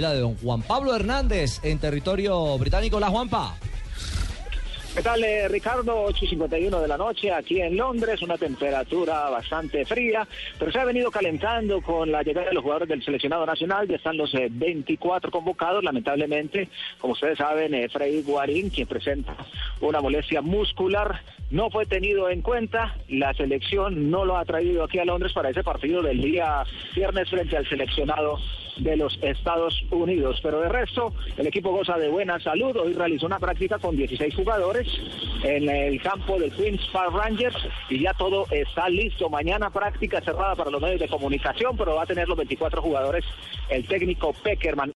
la de don Juan Pablo Hernández en territorio británico. La Juanpa. ¿Qué tal, eh, Ricardo? 8 y 51 de la noche aquí en Londres, una temperatura bastante fría, pero se ha venido calentando con la llegada de los jugadores del seleccionado nacional. Ya están los 24 eh, convocados. Lamentablemente, como ustedes saben, eh, Freddy Guarín, quien presenta una molestia muscular, no fue tenido en cuenta. La selección no lo ha traído aquí a Londres para ese partido del día viernes frente al seleccionado de los Estados Unidos. Pero de resto, el equipo goza de buena salud. Hoy realizó una práctica con 16 jugadores en el campo del Queens Park Rangers y ya todo está listo. Mañana práctica cerrada para los medios de comunicación, pero va a tener los 24 jugadores el técnico Peckerman.